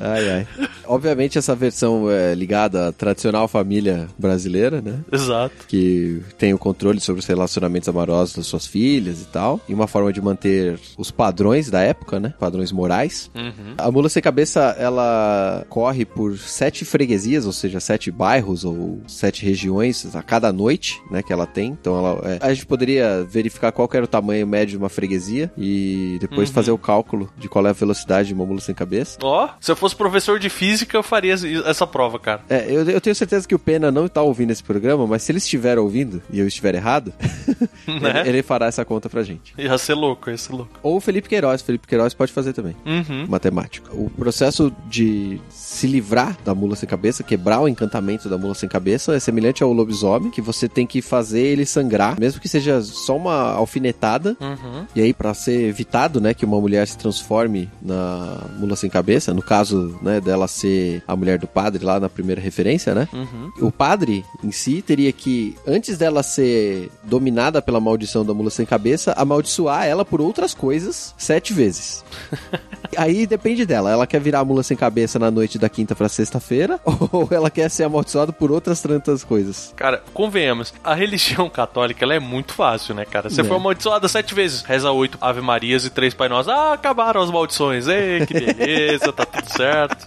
Ai, ai. Obviamente essa versão é ligada à tradicional família brasileira, né? Exato. Que tem o controle sobre os relacionamentos amorosos das suas filhas e tal. E uma forma de manter os padrões da época, né? Padrões morais. Uhum. A Mula Sem Cabeça, ela corre por sete freguesias, ou seja, sete bairros ou sete regiões a cada noite, né? Que ela tem. Então ela, é, a gente poderia verificar qual era o tamanho médio de uma freguesia e depois Uhum. fazer o cálculo de qual é a velocidade de uma mula sem cabeça. Ó, se eu fosse professor de física, eu faria essa prova, cara. É, eu, eu tenho certeza que o Pena não tá ouvindo esse programa, mas se ele estiver ouvindo e eu estiver errado, Né? ele, ele fará essa conta pra gente. Ia ser louco, ia ser louco. Ou o Felipe Queiroz. Felipe Queiroz pode fazer também. Uhum. matemático. O processo de se livrar da mula sem cabeça, quebrar o encantamento da mula sem cabeça, é semelhante ao lobisomem, que você tem que fazer ele sangrar, mesmo que seja só uma alfinetada. Uhum. E aí, pra ser evitado, né, que uma mulher se transforme na mula sem cabeça, no caso, né, dela ser a mulher do padre lá na primeira referência, né? Uhum. O padre em si teria que, antes dela ser dominada pela maldição da mula sem cabeça, amaldiçoar ela por outras coisas sete vezes. Aí depende dela. Ela quer virar a mula sem cabeça na noite da quinta pra sexta-feira, ou ela quer ser amaldiçoada por outras tantas coisas. Cara, convenhamos, a religião católica ela é muito fácil, né, cara? Você É. foi amaldiçoada sete vezes, reza oito Ave Marias e três Pai Nosso. Ah, acabaram as maldições. Ei, que beleza, tá tudo certo.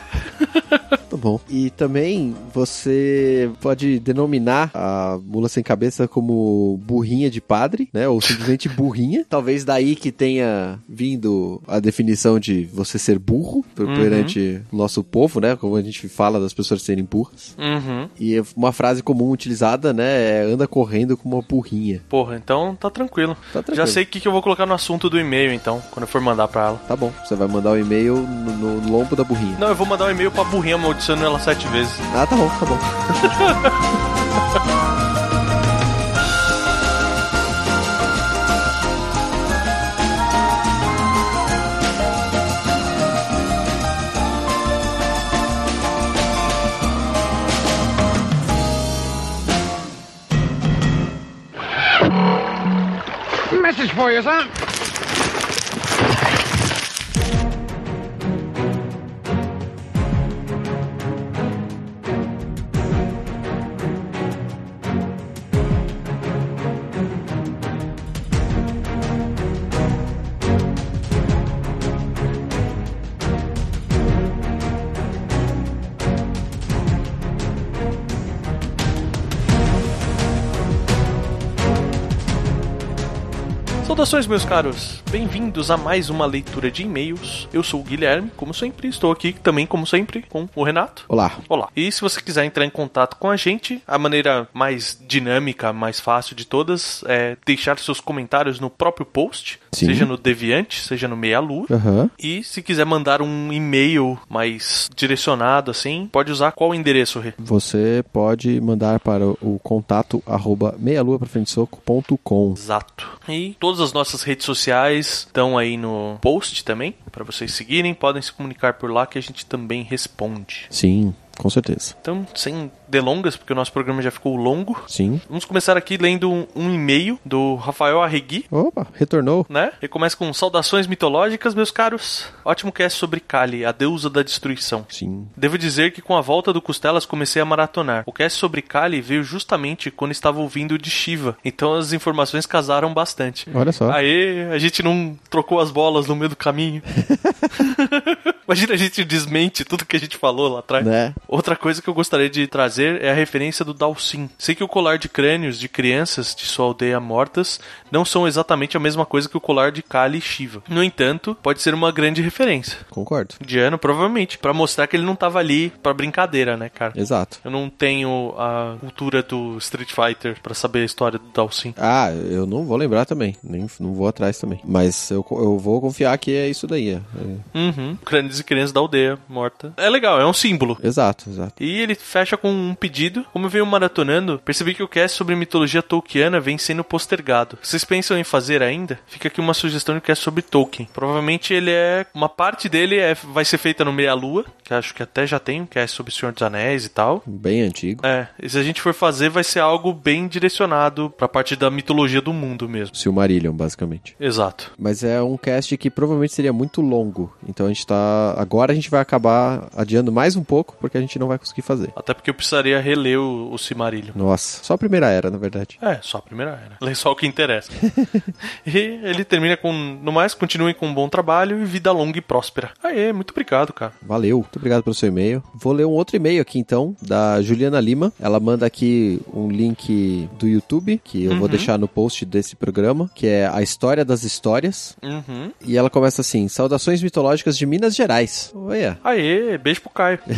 Tá bom. E também você pode denominar a mula sem cabeça como burrinha de padre, né? Ou simplesmente burrinha. Talvez daí que tenha vindo a definição de você ser burro Uhum. perante o nosso povo, né? Como a gente fala das pessoas serem burras. Uhum. E uma frase comum utilizada, né? É anda correndo como uma burrinha. Porra, então tá tranquilo. Tá tranquilo. Já sei o que, que eu vou colocar no assunto do e-mail, então, quando eu for mandar pra ela. Tá bom. Você vai mandar o e-mail no, no lombo da burrinha. Não, eu vou mandar um e-mail pra burrinha amaldiçoando ela sete vezes. Ah, tá bom, tá bom. Message for you, son. Saudações, meus caros! Bem-vindos a mais uma leitura de e-mails. Eu sou o Guilherme, como sempre, estou aqui também, como sempre, com o Renato. Olá. Olá. E se você quiser entrar em contato com a gente, a maneira mais dinâmica, mais fácil de todas é deixar seus comentários no próprio post, Sim. seja no Deviante, seja no Meia Lua. Aham. E se quiser mandar um e-mail mais direcionado assim, pode usar qual endereço, Rê? Você pode mandar para o contato arroba meialuaprafrentesoco.com. Exato. E todas as nossas redes sociais estão aí no post também, para vocês seguirem, podem se comunicar por lá que a gente também responde. Sim, com certeza. Então, sem delongas, porque o nosso programa já ficou longo, Sim. vamos começar aqui lendo um, um e-mail do Rafael Arregui. Opa, retornou. Né? Ele começa com saudações mitológicas, meus caros. Ótimo cast sobre Kali, a deusa da destruição. Sim. Devo dizer que com a volta do Costelas comecei a maratonar. O cast sobre Kali veio justamente quando estava ouvindo o de Shiva, então as informações casaram bastante. Olha só. Aê, a gente não trocou as bolas no meio do caminho. Imagina a gente desmente tudo que a gente falou lá atrás. Né? Outra coisa que eu gostaria de trazer é a referência do Dalsim. Sei que o colar de crânios de crianças de sua aldeia mortas não são exatamente a mesma coisa que o colar de Kali e Shiva. No entanto, pode ser uma grande referência. Concordo. De ano, provavelmente, Pra mostrar que ele não tava ali pra brincadeira, né, cara? Exato. Eu não tenho a cultura do Street Fighter pra saber a história do Dalsim. Ah, eu não vou lembrar também. Nem, não vou atrás também. Mas eu, eu vou confiar que é isso daí. É. Uhum. Crânios e crianças da aldeia morta. É legal, é um símbolo. Exato, exato. E ele fecha com um pedido. Como eu venho maratonando, percebi que o cast sobre mitologia tolkiana vem sendo postergado. Vocês pensam em fazer ainda? Fica aqui uma sugestão de cast sobre Tolkien. Provavelmente ele é. Uma parte dele é, vai ser feita no Meia Lua, que acho que até já tem um cast sobre o Senhor dos Anéis e tal. Bem antigo. É, e se a gente for fazer, vai ser algo bem direcionado pra parte da mitologia do mundo mesmo. Silmarillion, basicamente. Exato. Mas é um cast que provavelmente seria muito longo. Então a gente tá agora a gente vai acabar adiando mais um pouco, porque a gente não vai conseguir fazer. Até porque eu precisaria reler o, o. Nossa, só a primeira era, na verdade. É, só a primeira era. Lê só o que interessa. e ele termina com, no mais, continuem com um bom trabalho e vida longa e próspera. Aê, muito obrigado, cara. Valeu, muito obrigado pelo seu e-mail. Vou ler um outro e-mail aqui então, da Juliana Lima. Ela manda aqui um link do YouTube, que eu vou deixar no post desse programa, que é A História das Histórias. Uhum. E ela começa assim: Saudações mitológicas de Minas Gerais. Olha. Aê, beijo pro Caio.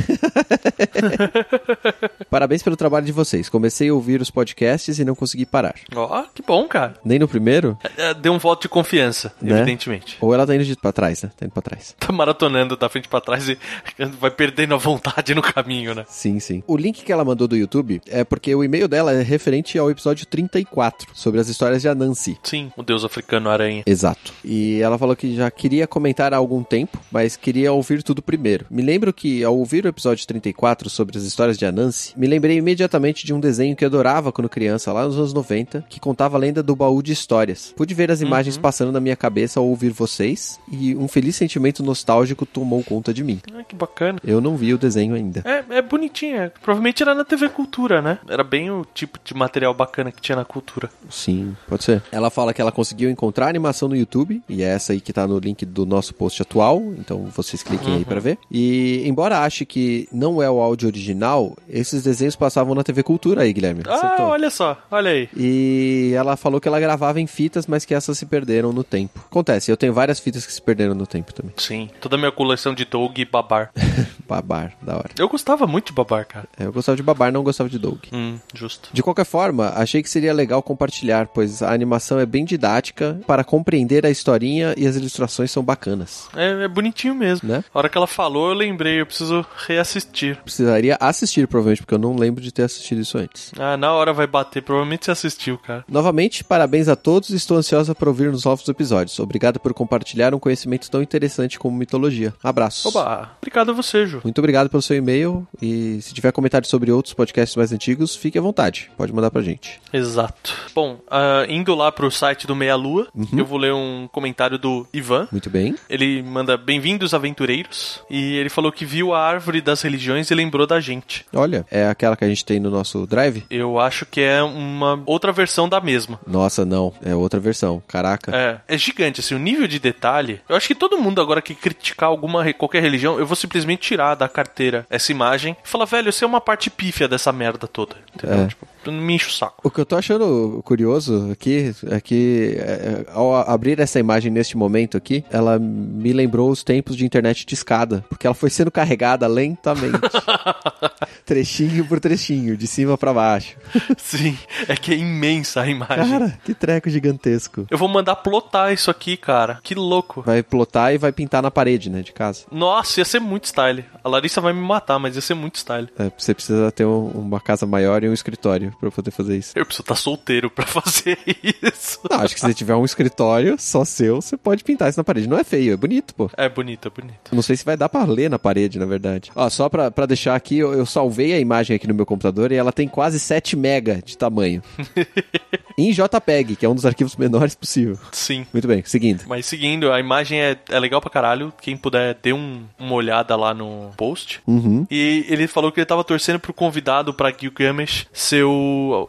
Parabéns pelo trabalho de vocês. Comecei a ouvir os podcasts e não consegui parar. Ó, que bom, cara. Nem no primeiro? É, Deu um voto de confiança, Né? evidentemente. Ou ela tá indo de pra trás, né? Tá indo pra trás. Tá maratonando da frente pra trás e vai perdendo a vontade no caminho, né? Sim, sim. O link que ela mandou do YouTube é porque o e-mail dela é referente ao episódio 34, sobre as histórias de Anansi. Sim, o deus africano aranha. Exato. E ela falou que já queria comentar há algum tempo, mas queria ouvir tudo primeiro. Me lembro que, ao ouvir o episódio 34 sobre as histórias de Anansi, me lembrei imediatamente de um desenho que adorava quando criança, lá nos anos 90, que contava a lenda do baú de histórias. Pude ver as imagens passando na minha cabeça ao ouvir vocês, e um feliz sentimento nostálgico tomou conta de mim. Ah, que bacana. Eu não vi o desenho ainda. É, é bonitinho, é. provavelmente era na TV Cultura, né? Era bem o tipo de material bacana que tinha na cultura. Sim, pode ser. Ela fala que ela conseguiu encontrar a animação no YouTube, e é essa aí que tá no link do nosso post atual, então vocês cliquem aí pra ver. E embora ache que não é o áudio original, esses desenhos passavam na TV Cultura aí, Guilherme. Ah, Acertou. olha só, olha aí. E ela falou que ela gravava em fitas, mas que essas se perderam no tempo. Acontece, eu tenho várias fitas que se perderam no tempo também. Sim, toda a minha coleção de Doug e Babar. Babar, da hora. Eu gostava muito de Babar, cara. É, Eu gostava de Babar, não gostava de Doug. Hum, justo. De qualquer forma, achei que seria legal compartilhar, pois a animação é bem didática para compreender a historinha e as ilustrações são bacanas. É, é bonitinho mesmo. Né? A hora que ela falou, eu lembrei, eu preciso reassistir. Precisaria assistir, provavelmente, porque eu não lembro de ter assistido isso antes. Ah, na hora vai bater, provavelmente você assistiu, cara. Novamente, parabéns a todos e estou ansiosa para ouvir nos novos episódios. Obrigado por compartilhar um conhecimento tão interessante como mitologia. Abraços. Oba, obrigado a você, Ju. Muito obrigado pelo seu e-mail e se tiver comentários sobre outros podcasts mais antigos, fique à vontade. Pode mandar pra gente. Exato. Bom, ah, indo lá pro site do Meia Lua, Uhum. eu vou ler um comentário do Ivan. Muito bem. Ele manda bem-vindos aventureiros e ele falou que viu a árvore das religiões e lembrou da gente. Olha, é aquela que a gente tem no nosso drive? Eu acho que é uma outra versão da mesma. Nossa, não. É outra versão. Caraca. É, é gigante, assim, o nível de detalhe. Eu acho que todo mundo agora que criticar alguma qualquer religião, eu vou simplesmente tirar da carteira essa imagem e falar, velho, você é uma parte pífia dessa merda toda. Entendeu? É. Tipo, me enche o saco. O que eu tô achando curioso aqui é que é, ao abrir essa imagem neste momento aqui, ela me lembrou os tempos de internet de escada, porque ela foi sendo carregada lentamente. trechinho por trechinho, de cima pra baixo. Sim, é que é imensa a imagem. Cara, que treco gigantesco. Eu vou mandar plotar isso aqui, cara. Que louco. Vai plotar e vai pintar na parede, né, de casa. Nossa, ia ser muito style. A Larissa vai me matar, mas ia ser muito style. É, você precisa ter um- uma casa maior e um escritório pra poder fazer isso. Eu preciso estar solteiro pra fazer isso. Não, acho que se você tiver um escritório só seu, você pode pintar isso na parede. Não é feio, é bonito, pô. É bonito, é bonito. Não sei se vai dar pra ler na parede, na verdade. Ó, só pra, pra deixar aqui, eu, eu salvei a imagem aqui no meu computador e ela tem quase 7 mega de tamanho. em JPEG, que é um dos arquivos menores possível. Sim. Muito bem, seguindo. Mas seguindo, a imagem é, é legal pra caralho. Quem puder, dê um- uma olhada lá no post. Uhum. E ele falou que ele tava torcendo pro convidado pra Gilgamesh ser o.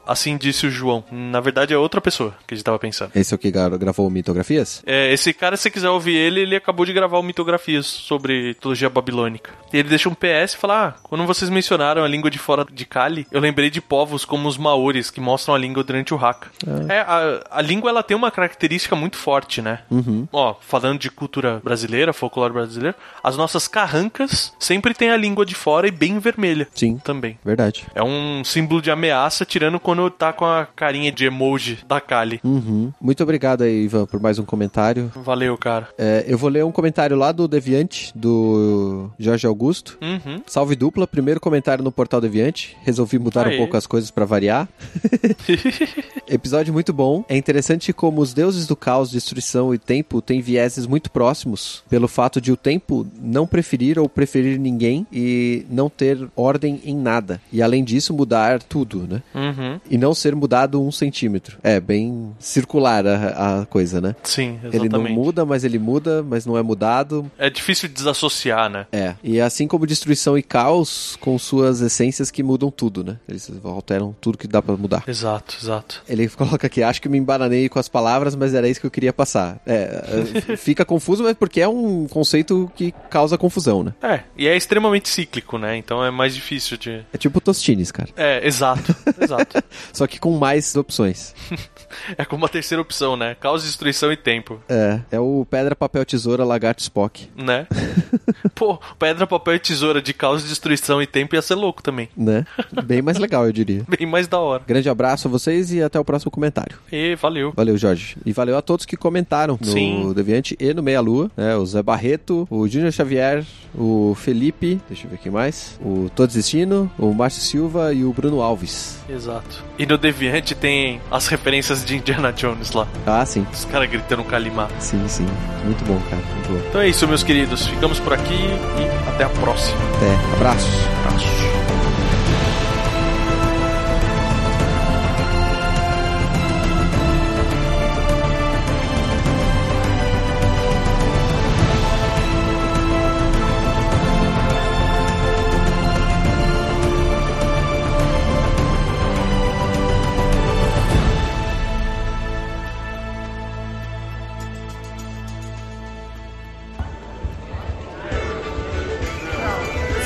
Assim disse o João. Na verdade é outra pessoa que a gente tava pensando. Esse é o que gra- gravou mitografias? É, esse cara, se você quiser ouvir ele, ele acabou de gravar o Mitografias sobre mitologia babilônica. E ele deixa um PS e fala: Ah, quando vocês mencionaram a língua de fora de Kali, eu lembrei de povos como os Maoris, que mostram a língua durante o Haka. É, a, a língua ela tem uma característica muito forte, né? Ó, falando de cultura brasileira, folclore brasileiro, as nossas carrancas sempre tem a língua de fora e bem vermelha. Sim. Também. Verdade. É um símbolo de ameaça, tirando quando tá com a carinha de emoji da Kali. Uhum. Muito obrigado aí, Ivan, por mais um comentário. Valeu, cara. É, eu vou ler um comentário lá do Deviante, do Jorge Augusto. Uhum. Salve dupla, primeiro comentário no Portal Deviante. Resolvi mudar Aê. um pouco as coisas pra variar. Episódio muito bom. É interessante como os deuses do caos, destruição e tempo têm vieses muito próximos, pelo fato de o tempo não preferir ou preferir ninguém e não ter ordem em nada. E além disso, mudar tudo, né? Uhum. E não ser mudado um centímetro. É bem circular a, a coisa, né? Sim, exatamente. Ele não muda, mas ele muda, mas não é mudado. É difícil de desassociar, né? É. E assim como destruição e caos, com suas essências que mudam tudo, né? Eles alteram tudo que dá pra mudar. Exato, exato. Ele coloca aqui, acho que me embananei com as palavras, mas era isso que eu queria passar. É, é, fica confuso, mas porque é um conceito que causa confusão, né? É, e é extremamente cíclico, né? Então é mais difícil de. É tipo Tostines, cara. É, exato, exato. Só que com mais opções. É como a terceira opção, né? Caos, destruição e tempo, É, é o pedra, papel, tesoura, lagarto, Spock, né? Pô, pedra, papel e tesoura de caos, destruição e tempo ia ser louco também. né? Bem mais legal, eu diria. Bem mais da hora. Grande abraço a vocês e até o próximo comentário. E valeu. Valeu, Jorge. E valeu a todos que comentaram no Sim. Deviante e no Meia Lua. Né? O Zé Barreto, o Júnior Xavier, o Felipe, deixa eu ver quem mais. O Tô Desistindo, o Márcio Silva e o Bruno Alves. Exato. E no Deviante tem as referências de Indiana Jones lá. Ah, sim. Os caras gritando Kalimá. Sim, sim. Muito bom, cara. Muito bom. Então é isso, meus queridos. Ficamos por aqui e até a próxima. Até. Abraços. Abraço.